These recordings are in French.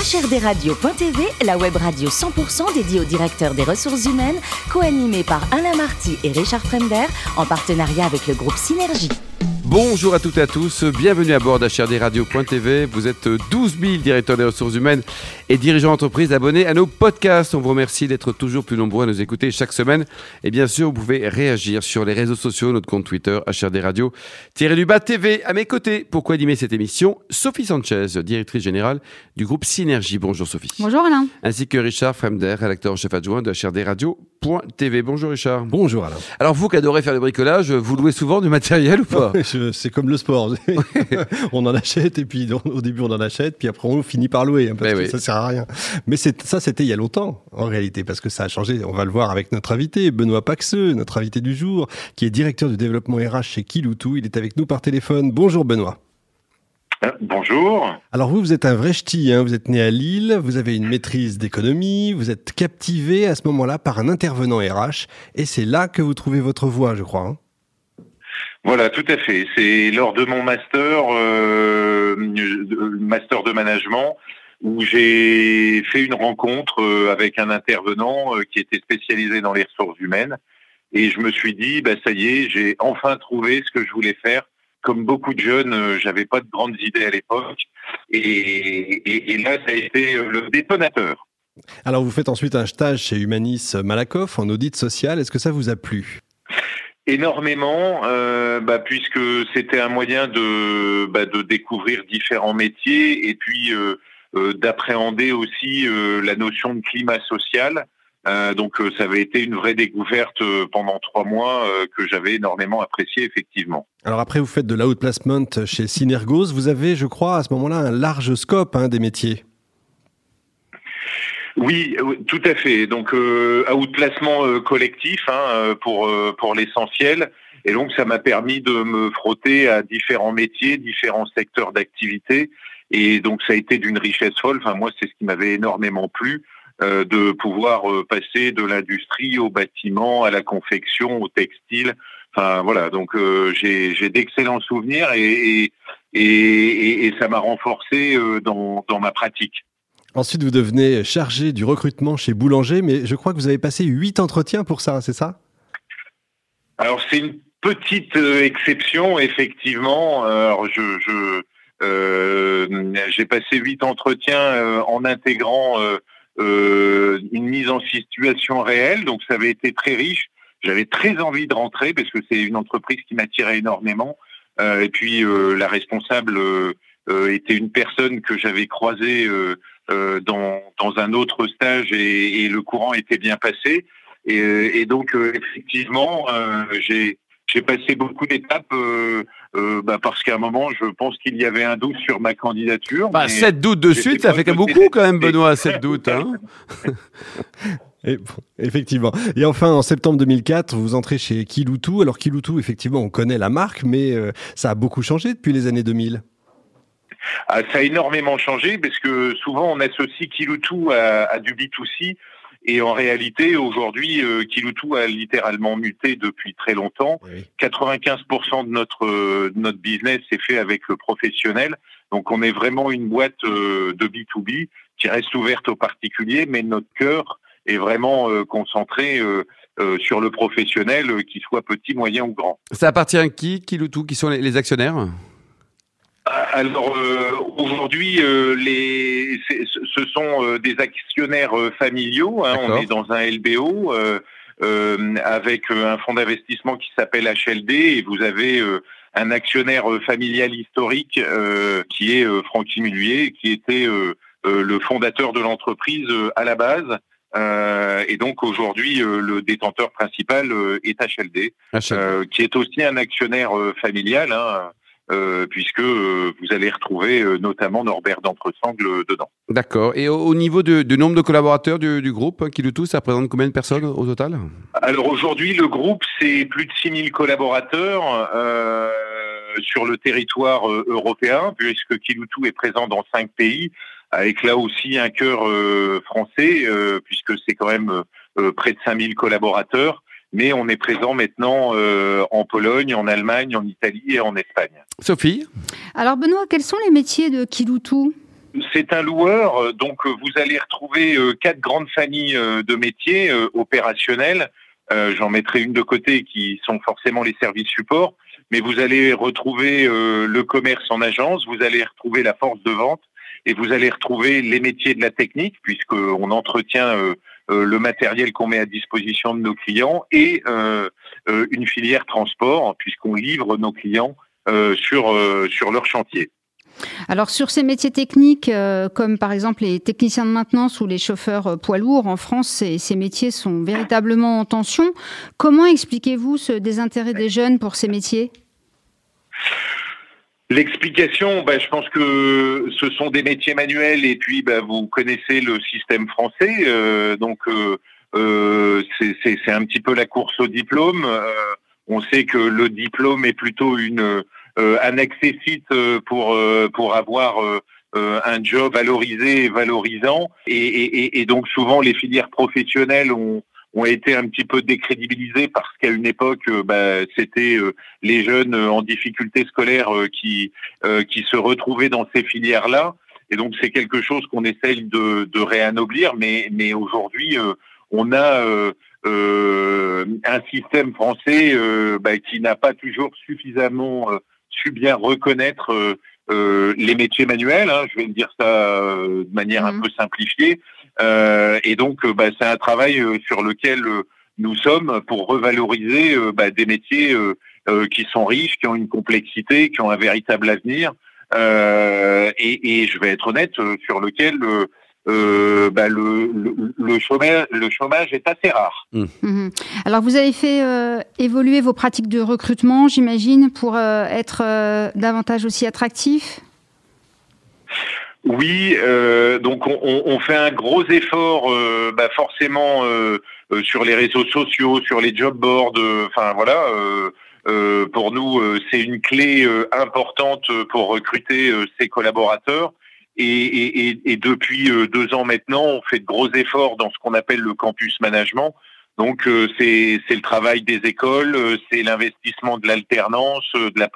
HRDRadio.tv, la web radio 100% dédiée aux directeurs des ressources humaines, co-animée par Alain Marty et Richard Fremder, en partenariat avec le groupe Synergie. Bonjour à toutes et à tous, bienvenue à bord d'HRDRadio.tv. Vous êtes 12 000 directeurs des ressources humaines et dirigeants d'entreprise abonnés à nos podcasts. On vous remercie d'être toujours plus nombreux à nous écouter chaque semaine. Et bien sûr, vous pouvez réagir sur les réseaux sociaux, notre compte Twitter, HRDRadio, du bas TV. À mes côtés, pour co-animer cette émission, Sophie Sanchez, directrice générale du groupe Synergie. Bonjour Sophie. Bonjour Alain. Ainsi que Richard Fremder, rédacteur en chef adjoint de HRDRadio.tv. Bonjour Richard. Bonjour Alain. Alors vous qui adorez faire le bricolage, vous louez souvent du matériel ou pas? C'est comme le sport. on en achète et puis au début on en achète, puis après on finit par louer hein, parce que ça sert à rien. Mais ça c'était il y a longtemps en réalité parce que ça a changé. On va le voir avec notre invité Benoît Paxeux, notre invité du jour, qui est directeur du développement RH chez Kiloutou. Il est avec nous par téléphone. Bonjour Benoît. Euh, bonjour. Alors vous, vous êtes un vrai ch'ti, hein. vous êtes né à Lille, vous avez une maîtrise d'économie, vous êtes captivé à ce moment-là par un intervenant RH, et c'est là que vous trouvez votre voie, je crois. Hein. Voilà, tout à fait. C'est lors de mon master, euh, master de management, où j'ai fait une rencontre euh, avec un intervenant euh, qui était spécialisé dans les ressources humaines. Et je me suis dit, bah, ça y est, j'ai enfin trouvé ce que je voulais faire. Comme beaucoup de jeunes, euh, j'avais pas de grandes idées à l'époque. Et, et, là, ça a été le détonateur. Alors, vous faites ensuite un stage chez Humanis Malakoff en audit social. Est-ce que ça vous a plu? Énormément, euh, bah, puisque c'était un moyen de, bah, de découvrir différents métiers et puis euh, d'appréhender aussi la notion de climat social. donc ça avait été une vraie découverte pendant trois mois que j'avais énormément apprécié effectivement. Alors après vous faites de l'outplacement chez Synergos, vous avez je crois à ce moment-là un large scope hein, des métiers. Oui, tout à fait. Donc euh, outplacement euh, collectif hein, euh, pour euh, pour l'essentiel. Et donc ça m'a permis de me frotter à différents métiers, différents secteurs d'activité. Et donc ça a été d'une richesse folle. Enfin moi c'est ce qui m'avait énormément plu de pouvoir passer de l'industrie au bâtiment, à la confection, au textile. Enfin voilà, donc j'ai j'ai d'excellents souvenirs et et, et, et ça m'a renforcé dans dans ma pratique. Ensuite, vous devenez chargé du recrutement chez Boulanger, mais je crois que vous avez passé huit entretiens pour ça, c'est ça? Alors, c'est une petite euh, exception, effectivement. Alors, je, euh, j'ai passé huit entretiens euh, en intégrant une mise en situation réelle, donc ça avait été très riche. J'avais très envie de rentrer parce que c'est une entreprise qui m'attirait énormément. et puis, la responsable était une personne que j'avais croisée euh, dans, dans, un autre stage et, et, le courant était bien passé. Et, et donc, euh, effectivement, euh, j'ai j'ai passé beaucoup d'étapes euh, euh, bah parce qu'à un moment, je pense qu'il y avait un doute sur ma candidature. Bah, sept doutes de suite, ça fait quand beaucoup quand même, Benoît, sept doutes. Hein Et effectivement. Et enfin, en septembre 2004, vous entrez chez Kiloutou. Alors Kiloutou, effectivement, on connaît la marque, mais ça a beaucoup changé depuis les années 2000. Ah, ça a énormément changé parce que souvent on associe Kiloutou à, à du B2C et en réalité aujourd'hui euh, Kiloutou a littéralement muté depuis très longtemps. 95% de notre notre business est fait avec le professionnel. Donc on est vraiment une boîte euh, de B2B qui reste ouverte aux particuliers, mais notre cœur est vraiment euh, concentré euh, sur le professionnel, qu'il soit petit, moyen ou grand. Ça appartient à qui, Kiloutou? Qui sont les actionnaires? Alors euh, aujourd'hui, euh, les, ce sont euh, des actionnaires familiaux. Hein, on est dans un LBO avec un fonds d'investissement qui s'appelle HLD et vous avez un actionnaire familial historique qui est Francky Mullier, qui était le fondateur de l'entreprise à la base. et donc aujourd'hui, le détenteur principal est HLD, qui est aussi un actionnaire familial. Hein, euh, puisque euh, vous allez retrouver euh, notamment Norbert d'Entresangle dedans. D'accord. Et au, niveau du nombre de collaborateurs du, du groupe, qui le tout, ça représente combien de personnes au total? Alors aujourd'hui, le groupe, c'est plus de 6000 collaborateurs sur le territoire européen, puisque Kiloutou est présent dans cinq pays, avec là aussi un cœur français, puisque c'est quand même près de 5000 collaborateurs mais on est présent maintenant euh, en Pologne, en Allemagne, en Italie et en Espagne. Sophie Alors Benoît, quels sont les métiers de Kiloutou? C'est un loueur, donc vous allez retrouver quatre grandes familles de métiers opérationnels. J'en mettrai une de côté qui sont forcément les services supports, mais vous allez retrouver le commerce en agence, vous allez retrouver la force de vente et vous allez retrouver les métiers de la technique puisqu'on entretient le matériel qu'on met à disposition de nos clients et une filière transport puisqu'on livre nos clients sur sur leur chantier. Alors sur ces métiers techniques, euh, comme par exemple les techniciens de maintenance ou les chauffeurs euh, poids lourds, en France, ces, métiers sont véritablement en tension. Comment expliquez-vous ce désintérêt des jeunes pour ces métiers? L'explication, bah, je pense que ce sont des métiers manuels et puis bah, vous connaissez le système français, euh, donc c'est un petit peu la course au diplôme. on sait que le diplôme est plutôt une euh, un accessite euh, pour euh, pour avoir un job valorisé et valorisant. Et, donc souvent les filières professionnelles ont ont été un petit peu décrédibilisées parce qu'à une époque, bah, c'était les jeunes en difficulté scolaire qui qui se retrouvaient dans ces filières-là. Et donc c'est quelque chose qu'on essaye de, de réanoblir, mais mais aujourd'hui on a un système français bah, qui n'a pas toujours suffisamment su bien reconnaître euh, euh, les métiers manuels. Hein, je vais dire ça euh, de manière un mmh. peu simplifiée. Et donc, bah, c'est un travail sur lequel nous sommes pour revaloriser bah, des métiers qui sont riches, qui ont une complexité, qui ont un véritable avenir. Et, et, je vais être honnête sur lequel euh, bah, le, le, chômage, le, chômage, est assez rare. Mmh. Mmh. Alors vous avez fait euh, évoluer vos pratiques de recrutement, j'imagine, pour euh, être davantage aussi attractif? Oui, donc on, fait un gros effort, bah, forcément sur les réseaux sociaux, sur les job boards. Enfin voilà, pour nous c'est une clé importante pour recruter ses collaborateurs. Et, depuis euh, deux ans maintenant, on fait de gros efforts dans ce qu'on appelle le campus management. Donc euh, c'est le travail des écoles, euh, c'est l'investissement de l'alternance, de la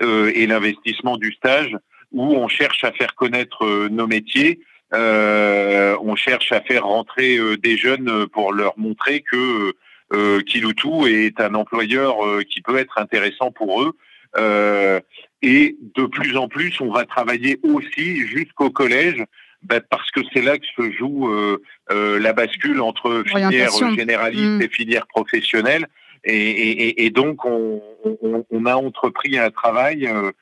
et l'investissement du stage, où on cherche à faire connaître nos métiers. on cherche à faire rentrer des jeunes pour leur montrer que euh, Kiloutou est un employeur qui peut être intéressant pour eux. Euh, et de plus en plus, on va travailler aussi jusqu'au collège, bah, parce que c'est là que se joue euh, euh, la bascule entre filière généraliste mm. et filière professionnelle. Et, et, et donc, on, on, on, a entrepris un travail euh, euh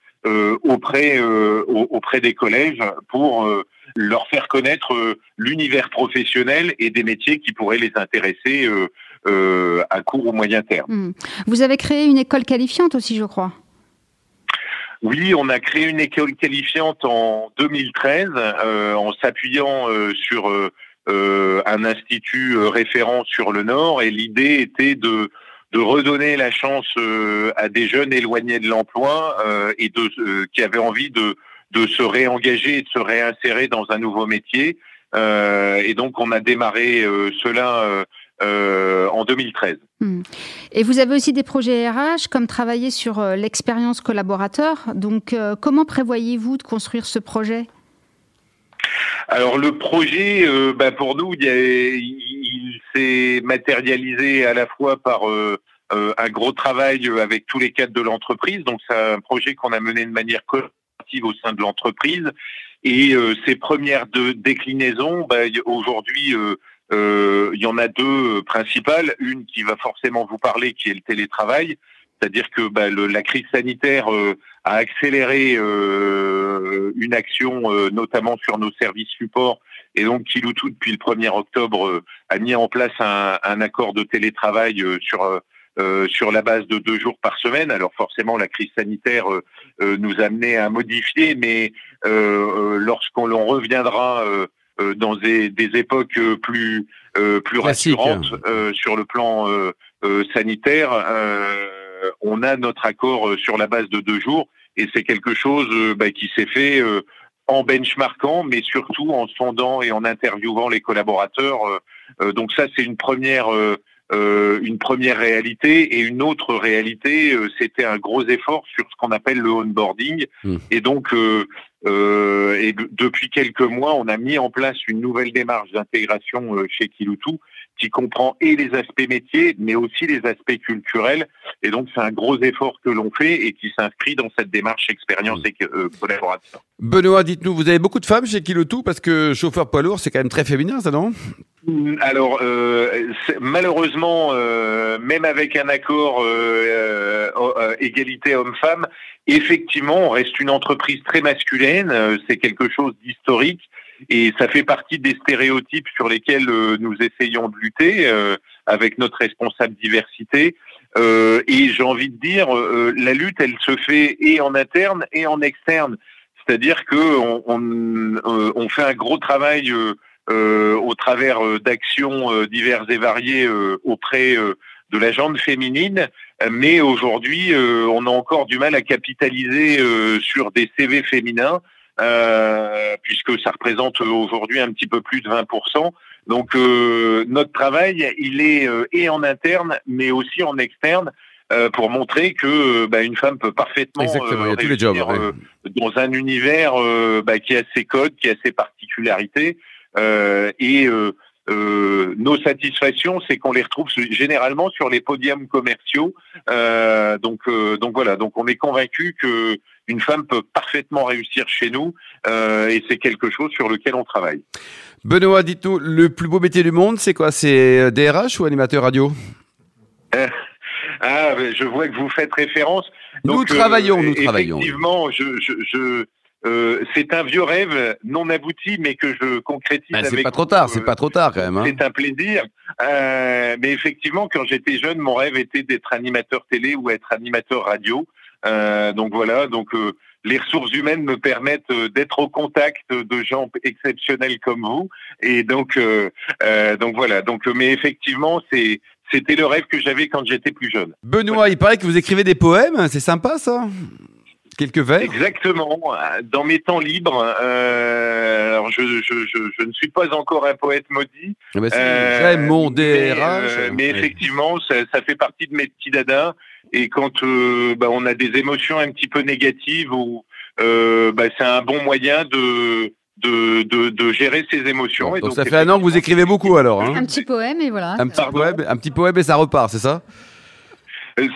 auprès, euh, auprès des collèges pour leur faire connaître l'univers professionnel et des métiers qui pourraient les intéresser à court ou moyen terme. Mm. Vous avez créé une école qualifiante aussi, je crois. Oui, on a créé une école qualifiante en 2013 euh, en s'appuyant euh, sur euh, un institut référent sur le Nord et l'idée était de de redonner la chance à des jeunes éloignés de l'emploi et de qui avaient envie de de se réengager et de se réinsérer dans un nouveau métier. et donc on a démarré cela euh, en 2013. Hmm. Et vous avez aussi des projets RH, comme travailler sur euh, l'expérience collaborateur. Donc, euh, comment prévoyez-vous de construire ce projet? Alors le projet, bah, pour nous, il, s'est matérialisé à la fois par un gros travail avec tous les cadres de l'entreprise. Donc c'est un projet qu'on a mené de manière collaborative au sein de l'entreprise. Et ces premières de déclinaisons, bah, aujourd'hui, euh, il y en a deux principales. Une qui va forcément vous parler, qui est le télétravail. C'est-à-dire que bah, la crise sanitaire euh, a accéléré euh, une action, euh, notamment sur nos services supports. Et donc, Kiloutou, depuis le 1er octobre, a mis en place un, un accord de télétravail sur sur la base de deux jours par semaine. Alors forcément, la crise sanitaire nous a amené à modifier, mais lorsqu'on l'on reviendra euh, dans des, des, époques euh, plus euh, plus rassurantes sur le plan sanitaire, on a notre accord sur la base de deux jours et c'est quelque chose bah, qui s'est fait en benchmarkant, mais surtout en sondant et en interviewant les collaborateurs. donc ça, c'est une première une première réalité et une autre réalité, c'était un gros effort sur ce qu'on appelle le onboarding. Mmh. Et donc, et depuis quelques mois, on a mis en place une nouvelle démarche d'intégration chez Kiloutou qui comprend et les aspects métiers, mais aussi les aspects culturels. Et donc, c'est un gros effort que l'on fait et qui s'inscrit dans cette démarche expérience et euh, collaboration. Benoît, dites-nous, vous avez beaucoup de femmes chez Kilotou parce que chauffeur poids lourd, c'est quand même très féminin, ça, non? Mm, alors, euh, malheureusement, euh, même avec un accord égalité homme-femme, effectivement, on reste une entreprise très masculine. c'est quelque chose d'historique. Et ça fait partie des stéréotypes sur lesquels euh, nous essayons de lutter euh, avec notre responsable diversité. Euh, et j'ai envie de dire, la lutte, elle se fait et en interne et en externe. C'est-à-dire que on, on, on, fait un gros travail au travers d'actions diverses et variées auprès de la jante féminine, mais aujourd'hui, on a encore du mal à capitaliser sur des CV féminins euh, puisque ça représente aujourd'hui un petit peu plus de 20%. Donc euh, notre travail, il est euh, et en interne, mais aussi en externe. pour montrer que bah, une femme peut parfaitement dans un univers bah, qui a ses codes, qui a ses particularités, et nos satisfactions, c'est qu'on les retrouve généralement sur les podiums commerciaux. donc, donc voilà. Donc, on est convaincu que une femme peut parfaitement réussir chez nous euh, et c'est quelque chose sur lequel on travaille. Benoît, dites-nous, le plus beau métier du monde, c'est quoi? C'est DRH ou animateur radio? Ah, je vois que vous faites référence. nous travaillons, nous travaillons. Effectivement, je, je, euh, c'est un vieux rêve non abouti, mais que je concrétise. Ben, c'est pas trop tard, c'est pas trop tard quand même. Hein. C'est un plaisir. Euh, mais effectivement, quand j'étais jeune, mon rêve était d'être animateur télé ou être animateur radio. Euh, donc voilà, donc euh, les ressources humaines me permettent euh, d'être au contact de gens exceptionnels comme vous. Et donc, donc voilà. Donc, mais effectivement, c'est c'était le rêve que j'avais quand j'étais plus jeune. Benoît, il paraît que vous écrivez des poèmes. C'est sympa, ça? Quelques vers? Exactement. Dans mes temps libres, alors je, je, je, je, ne suis pas encore un poète maudit. Ah bah J'aime mon DRH. Mais, effectivement, ça, ça, fait partie de mes petits dadas. Et quand euh, bah, on a des émotions un petit peu négatives, ou euh, bah, c'est un bon moyen de de, de, de, gérer ses émotions. et donc, ça fait un an que vous écrivez beaucoup alors. Hein. Un petit poème et voilà. Un petit, poème, un petit poème et ça repart, c'est ça? Euh,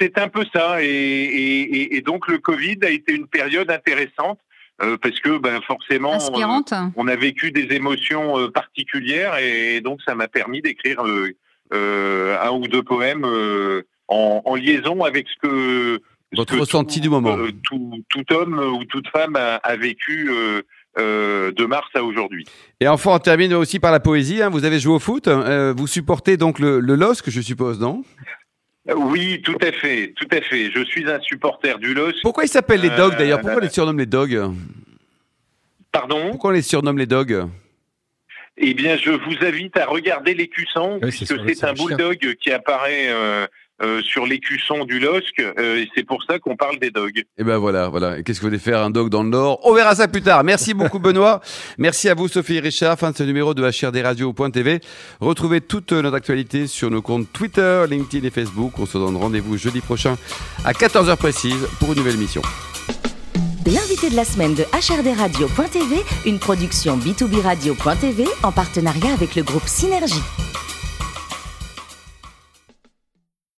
c'est un peu ça. Et, et, et, donc le Covid a été une période intéressante euh, parce que ben, forcément, euh, on a vécu des émotions particulières et donc ça m'a permis d'écrire un ou deux poèmes en, liaison avec ce que votre ressenti du moment. Euh, tout, homme ou toute femme a, vécu euh, euh, de mars à aujourd'hui. Et enfin, on termine aussi par la poésie. Hein. Vous avez joué au foot. vous supportez donc le, le LOSC, je suppose, non? Oui, tout à fait, tout à fait. Je suis un supporter du LOSC. Pourquoi ils s'appellent les dogs d'ailleurs? Pourquoi on les surnomme les dogs? Pardon? Pourquoi on les surnomme les dogs? Eh bien, je vous invite à regarder l'écusson, puisque c'est un bulldog qui apparaît euh, sur l'écusson du LOSC, euh, et c'est pour ça qu'on parle des dogs. Et eh ben voilà, voilà. Qu'est-ce que vous voulez faire un dog dans le Nord? On verra ça plus tard. Merci beaucoup Benoît. Merci à vous Sophie et Richard. Fin de ce numéro de HRDRadio.tv. Retrouvez toute notre actualité sur nos comptes Twitter, LinkedIn et Facebook. On se donne rendez-vous jeudi prochain à 14h précise pour une nouvelle mission. L'invité de la semaine de HRDRadio.tv, une production B2B Radio.tv en partenariat avec le groupe Synergie.